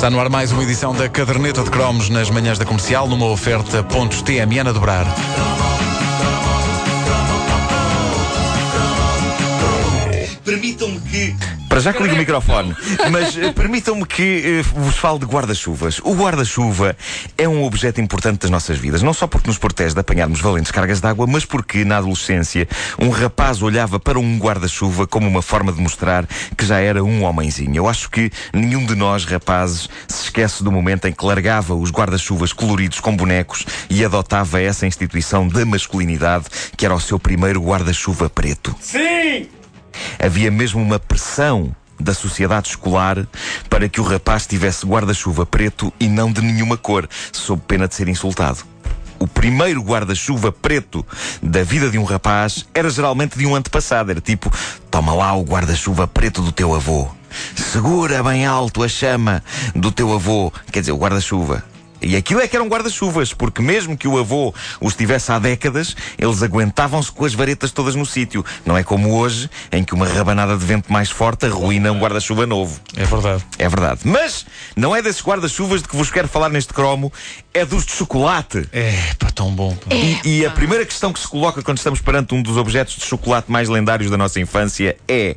Está no ar mais uma edição da Caderneta de Cromos nas manhãs da comercial, numa oferta pontos TMN a dobrar. Permitam-me que. Para já que ligo o microfone, mas eh, permitam-me que eh, vos fale de guarda-chuvas. O guarda-chuva é um objeto importante das nossas vidas, não só porque nos protege de apanharmos valentes cargas de água, mas porque, na adolescência, um rapaz olhava para um guarda-chuva como uma forma de mostrar que já era um homenzinho. Eu acho que nenhum de nós, rapazes, se esquece do momento em que largava os guarda-chuvas coloridos com bonecos e adotava essa instituição da masculinidade que era o seu primeiro guarda-chuva preto. Sim! Havia mesmo uma pressão da sociedade escolar para que o rapaz tivesse guarda-chuva preto e não de nenhuma cor, sob pena de ser insultado. O primeiro guarda-chuva preto da vida de um rapaz era geralmente de um antepassado. Era tipo: toma lá o guarda-chuva preto do teu avô. Segura bem alto a chama do teu avô. Quer dizer, o guarda-chuva. E aquilo é que eram guarda-chuvas, porque mesmo que o avô os tivesse há décadas, eles aguentavam-se com as varetas todas no sítio. Não é como hoje, em que uma rabanada de vento mais forte arruína um guarda-chuva novo. É verdade. É verdade. Mas não é desses guarda-chuvas de que vos quero falar neste cromo, é dos de chocolate. É, pá, tão bom. pá. E, e a primeira questão que se coloca quando estamos perante um dos objetos de chocolate mais lendários da nossa infância é: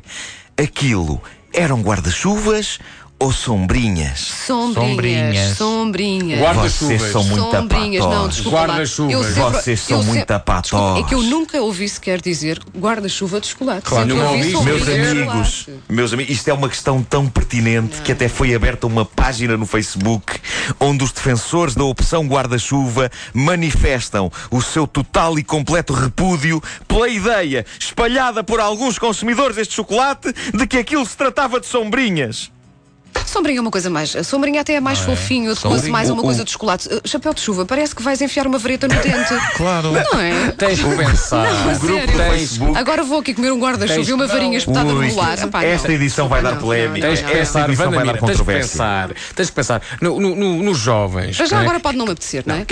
aquilo eram guarda-chuvas ou sombrinhas? Sombrinhas. Sombrinhas. Sombrinhas. Guarda-chuvas. Vocês são muito Sombrinhas, não, desculpa. Guarda-chuvas. Vocês são muito. Desculpa, É que eu nunca ouvi sequer dizer guarda-chuva de chocolate. Claro, Sempre nunca ouvi sombrinhas Meus amigos, meus amigos, isto é uma questão tão pertinente que até foi aberta uma página no Facebook onde os defensores da opção guarda-chuva manifestam o seu total e completo repúdio pela ideia, espalhada por alguns consumidores deste chocolate, de que aquilo se tratava de sombrinhas. Sombrinha é uma coisa mais. A sombrinha até é mais fofinho, adequa-se Sombrinha. mais a uma O- coisa o- de chocolate. Uh, Chapéu de chuva, parece que vais enfiar uma vareta no dente. Claro. Não é? Tens que pensar. Não, a grupo sério. Facebook- Agora vou aqui comer um guarda-chuva e uma varinha espetada Ui, no. Epá, não. esta edição vai dar Não, polémica. Tens que. Esta pensar, edição vai dar Mira, tens que controvérsia. pensar. Tens que pensar no- no- no- nos jovens. Mas já é? agora pode não me apetecer, não é?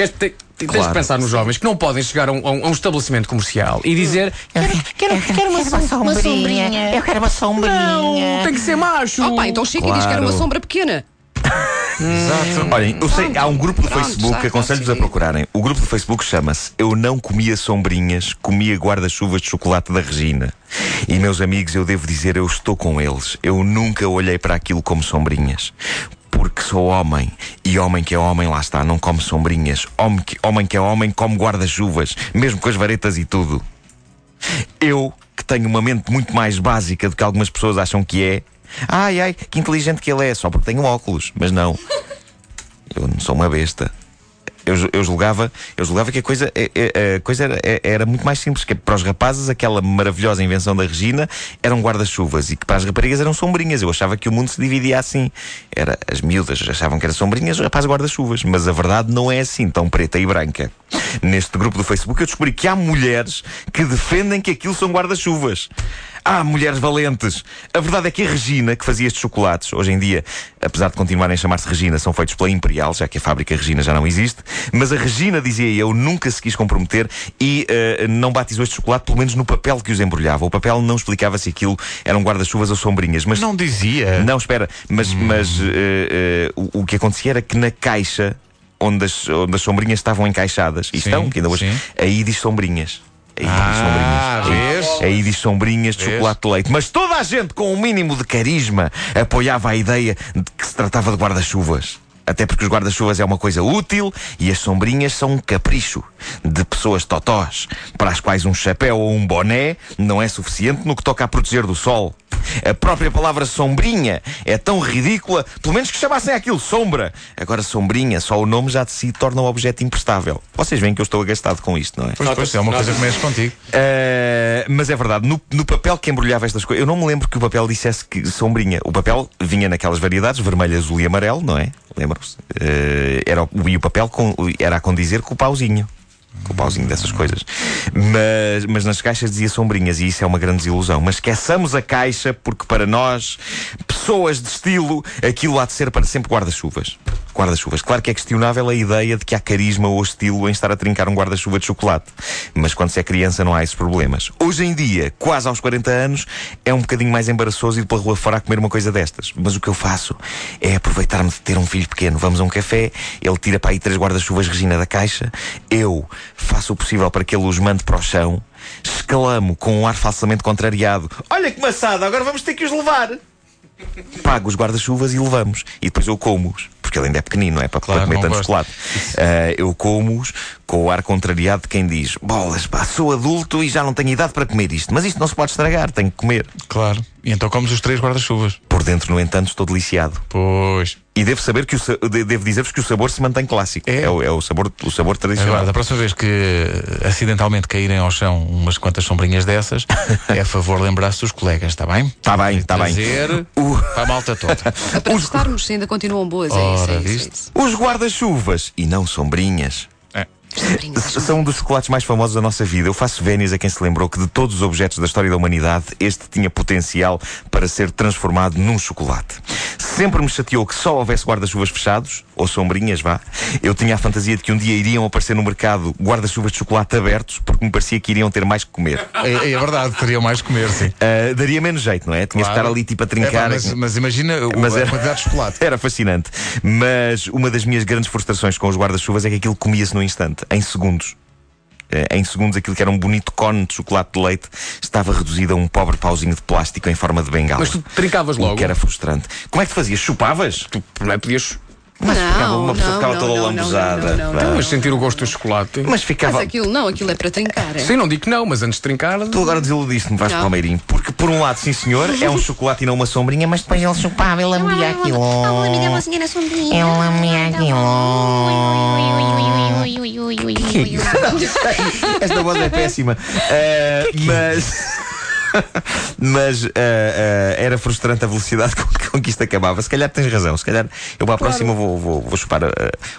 Te- tens Claro. de pensar nos jovens que não podem chegar a um, a um- estabelecimento comercial e dizer quero, quero, quero uma, som- uma sombrinha. Eu quero uma sombrinha. Não, tem que ser macho. Opa, então chega e diz que era uma Claro. sombra pequena. Olhem, eu sei, há um grupo do Pronto, Facebook, aconselho-vos a procurarem. O grupo do Facebook chama-se Eu Não Comia Sombrinhas, Comia Guarda-Chuvas de Chocolate da Regina. E, meus amigos, eu devo dizer, eu estou com eles. Eu nunca olhei para aquilo como sombrinhas. Porque sou homem. E homem que é homem, lá está, não come sombrinhas. Homem que, homem que é homem, come guarda-chuvas. Mesmo com as varetas e tudo. Eu, que tenho uma mente muito mais básica do que algumas pessoas acham que é. Ai, ai, que inteligente que ele é, só porque tenho óculos. Mas não. Eu não sou uma besta. Eu, eu julgava, eu julgava que a coisa, é- é- a coisa era, é- era muito mais simples. Que para os rapazes, aquela maravilhosa invenção da Regina eram guarda-chuvas e que para as raparigas eram sombrinhas. Eu achava que o mundo se dividia assim. Era, as miúdas achavam que eram sombrinhas, os rapazes guarda-chuvas. Mas a verdade não é assim, tão preta e branca. Neste grupo do Facebook eu descobri que há mulheres que defendem que aquilo são guarda-chuvas. Há mulheres valentes. A verdade é que a Regina, que fazia estes chocolates, hoje em dia, apesar de continuarem a chamar-se Regina, são feitos pela Imperial, já que a fábrica Regina já não existe. Mas a Regina, dizia eu, nunca se quis comprometer e eh, não batizou este chocolate, pelo menos no papel que os embrulhava. O papel não explicava se aquilo eram guarda-chuvas ou sombrinhas. Mas Não dizia. não, espera, mas, mas eh, eh, o, o que acontecia era que na caixa onde as, onde as sombrinhas estavam encaixadas, e Sim, estão, que ainda hoje, sim. aí diz sombrinhas. Aí Ah, diz sombrinhas. vês? Aí diz sombrinhas de Vês? chocolate de leite. Mas toda a gente com um mínimo de carisma apoiava a ideia de que se tratava de guarda-chuvas. Até porque os guarda-chuvas é uma coisa útil e as sombrinhas são um capricho de pessoas totós, para as quais um chapéu ou um boné não é suficiente no que toca a proteger do sol. A própria palavra sombrinha é tão ridícula, pelo menos que chamassem aquilo sombra. Agora, sombrinha, só o nome já de si torna o objeto imprestável. Vocês veem que eu estou agastado com isto, não é? Pois, pois, é uma coisa que mexe contigo. Uh, mas é verdade, no, no papel que embrulhava estas coisas, eu não me lembro que o papel dissesse que sombrinha. O papel vinha naquelas variedades, vermelho, azul e amarelo, não é? Lembram-se? Uh, era, o- e o papel com- era a condizer com o pauzinho. Com o pauzinho dessas coisas. Mas, mas nas caixas dizia sombrinhas e isso é uma grande desilusão. Mas esqueçamos a caixa porque para nós, pessoas de estilo, aquilo há de ser para sempre guarda-chuvas. Guarda-chuvas. Claro que é questionável a ideia de que há carisma ou estilo em estar a trincar um guarda-chuva de chocolate. Mas quando se é criança não há esses problemas. Hoje em dia, quase aos 40 anos, é um bocadinho mais embaraçoso ir pela rua fora a comer uma coisa destas. Mas o que eu faço é aproveitar-me de ter um filho pequeno. Vamos a um café, ele tira para aí três guarda-chuvas Regina da caixa, eu faço o possível para que ele os mande para o chão, escalamo com um ar falsamente contrariado. Olha que maçada, agora vamos ter que os levar. Pago os guarda-chuvas e levamos. E depois eu como-os porque ele ainda é pequenino, não é? Para, Claro, para comer tanto gosto. chocolate. Ah, eu como-os com o ar contrariado de quem diz: Bolas, pá, sou adulto e já não tenho idade para comer isto. Mas isto não se pode estragar, tenho que comer. Claro. E então comes os três guarda-chuvas. Por dentro, no entanto, estou deliciado. Pois. E devo saber que o devo dizer-vos que o sabor se mantém clássico. É. o, é o sabor, o sabor tradicional. Agora, da próxima vez que acidentalmente caírem ao chão umas quantas sombrinhas dessas, é a favor lembrar-se dos colegas, está bem? Está bem, está bem. O- para a malta toda. Para testarmos se ainda continuam boas. É isso, Ora, é isso, é isso. Os guarda-chuvas e não sombrinhas. É. São um dos chocolates mais famosos da nossa vida. Eu faço vénias a quem se lembrou que de todos os objetos da história da humanidade, este tinha potencial para ser transformado num chocolate. Sempre me chateou que só houvesse guarda-chuvas fechados, ou sombrinhas, vá. Eu tinha a fantasia de que um dia iriam aparecer no mercado guarda-chuvas de chocolate abertos, porque me parecia que iriam ter mais que comer. É, é verdade, teriam mais que comer, sim. Ah, daria menos jeito, não é? Tinha de Claro. estar ali tipo a É, trincar. pá, mas, mas imagina o- Mas a era- quantidade de chocolate. Era fascinante. Mas uma das minhas grandes frustrações com os guarda-chuvas é que aquilo comia-se no instante, em segundos. Eh, Em segundos, aquilo que era um bonito cone de chocolate de leite estava reduzido a um pobre pauzinho de plástico em forma de bengala. Mas tu trincavas O logo. que era frustrante. Como é que te fazias? Chupavas? Tu não é, podias. Mas ficava, Não, uma pessoa não, ficava não, toda não, lambuzada. não, não, não, pá. Mas sentir o gosto do chocolate. Mas ficava. Mas aquilo não, aquilo é para trincar. É? Sim, não digo que não, mas antes de trincar. Tu agora desiludiste-me, Vasco Não. Palmeirinho. Porque, por um lado, sim senhor, é um chocolate e não uma sombrinha, mas depois ele chupava, ele lambia aquilo. Ele lambia aquilo. Esta voz é péssima. Ah, mas. mas ah, ah, era frustrante a velocidade com, com que isto acabava. Se calhar tens razão. Se calhar eu para a próxima vou, vou, vou chupar ah,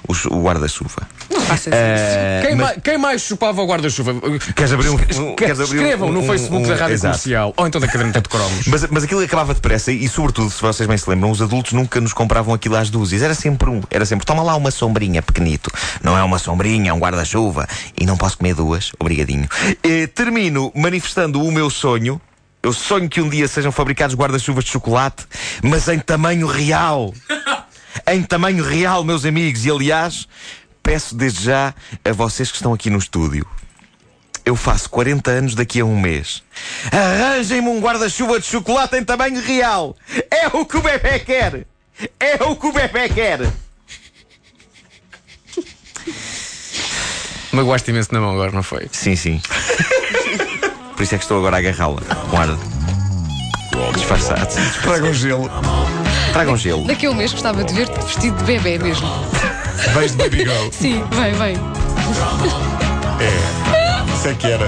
o, o guarda-chuva. Isso. Ah, Quem, mas- mais, quem mais chupava o guarda-chuva? Queres abrir um- um- queres abrir um- Escrevam no um- Facebook um- da Rádio exato. Comercial ou então da Caderneta de Cromos. Mas, mas aquilo acabava depressa e, sobretudo, se vocês bem se lembram, os adultos nunca nos compravam aquilo às dúzias. Era sempre um. Era sempre, toma lá uma sombrinha, pequenito. Não é uma sombrinha, é um guarda-chuva. E não posso comer duas. Obrigadinho. Eh, termino manifestando o meu sonho. Eu sonho que um dia sejam fabricados guarda-chuvas de chocolate, mas em tamanho real. em tamanho real, meus amigos. E, aliás, peço desde já a vocês que estão aqui no estúdio. Eu faço 40 anos daqui a um mês. Arranjem-me um guarda-chuva de chocolate em tamanho real. É o que o bebê quer. É o que o bebê quer. Magoaste imenso na mão agora, não foi? Sim, sim. Por isso é que estou agora a agarrá-la. Guarda. Disfarçado. Traga um gelo. Tragam gelo. Daqui a um mês gostava de ver-te vestido de bebê mesmo. Vais de Baby Girl. Sim, vem, vem. É. Isso é que era.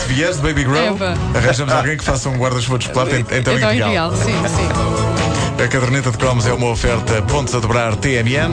Se vieres de Baby Girl, Eva. arranjamos alguém que faça um guarda-chuva de chocolate em, em tamanho Então é real. real, sim, sim. A caderneta de cromos é uma oferta pontos a dobrar TMN.